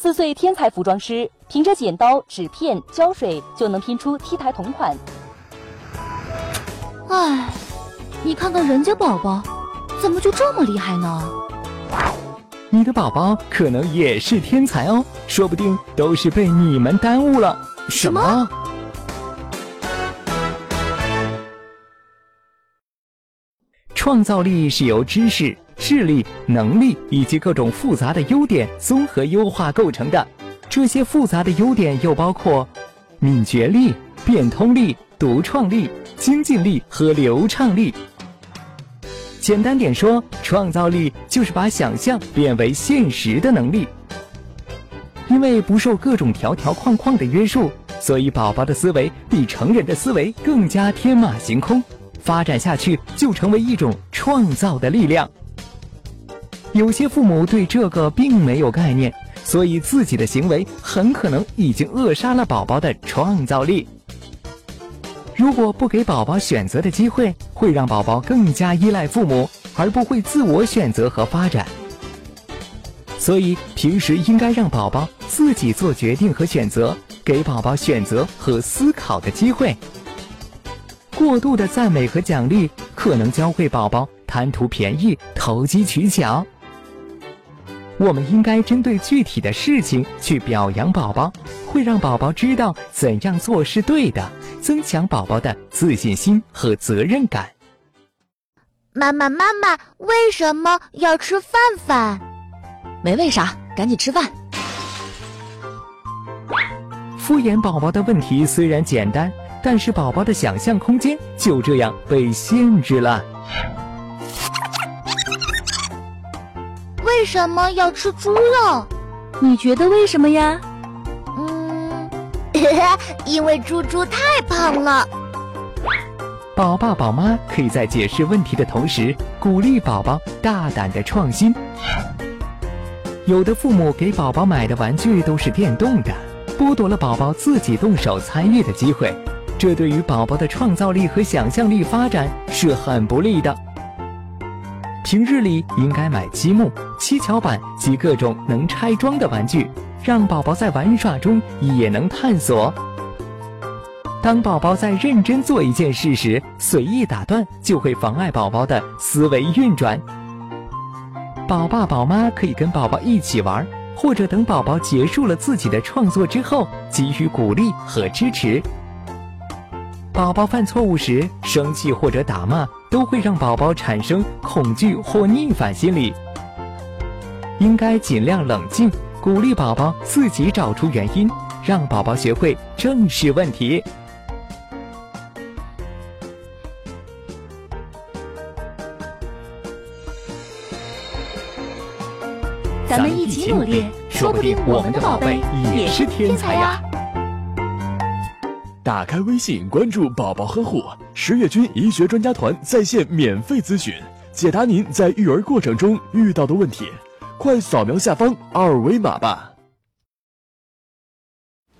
四岁天才服装师，凭着剪刀、纸片、胶水就能拼出 T 台同款。唉，你看看人家宝宝，怎么就这么厉害呢？你的宝宝可能也是天才哦，说不定都是被你们耽误了。什么？创造力是由知识。智力、能力以及各种复杂的优点综合优化构成的。这些复杂的优点又包括敏捷力、变通力、独创力、精进力和流畅力。简单点说，创造力就是把想象变为现实的能力。因为不受各种条条框框的约束，所以宝宝的思维比成人的思维更加天马行空。发展下去，就成为一种创造的力量。有些父母对这个并没有概念，所以自己的行为很可能已经扼杀了宝宝的创造力。如果不给宝宝选择的机会，会让宝宝更加依赖父母，而不会自我选择和发展。所以平时应该让宝宝自己做决定和选择，给宝宝选择和思考的机会。过度的赞美和奖励可能教会宝宝贪图便宜、投机取巧。我们应该针对具体的事情去表扬宝宝，会让宝宝知道怎样做是对的，增强宝宝的自信心和责任感。妈妈，妈妈，为什么要吃饭饭？没为啥，赶紧吃饭。敷衍宝宝的问题虽然简单，但是宝宝的想象空间就这样被限制了。为什么要吃猪肉？你觉得为什么呀？嗯，因为猪猪太胖了。宝爸宝妈可以在解释问题的同时，鼓励宝宝大胆的创新。有的父母给宝宝买的玩具都是电动的，剥夺了宝宝自己动手参与的机会，这对于宝宝的创造力和想象力发展是很不利的。平日里应该买积木、七巧板及各种能拆装的玩具，让宝宝在玩耍中也能探索。当宝宝在认真做一件事时，随意打断就会妨碍宝宝的思维运转。宝爸宝妈可以跟宝宝一起玩，或者等宝宝结束了自己的创作之后，给予鼓励和支持。宝宝犯错误时，生气或者打骂都会让宝宝产生恐惧或逆反心理。应该尽量冷静，鼓励宝宝自己找出原因，让宝宝学会正视问题。咱们一起努力，说不定我们的宝贝也是天才呀！打开微信，关注“宝宝呵护”十月军医学专家团在线免费咨询，解答您在育儿过程中遇到的问题。快扫描下方二维码吧！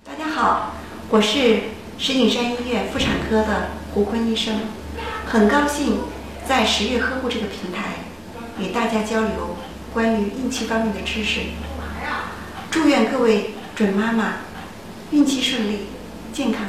大家好，我是石景山医院妇产科的胡坤医生，很高兴在十月呵护这个平台与大家交流关于孕期方面的知识。祝愿各位准妈妈孕期顺利，健康。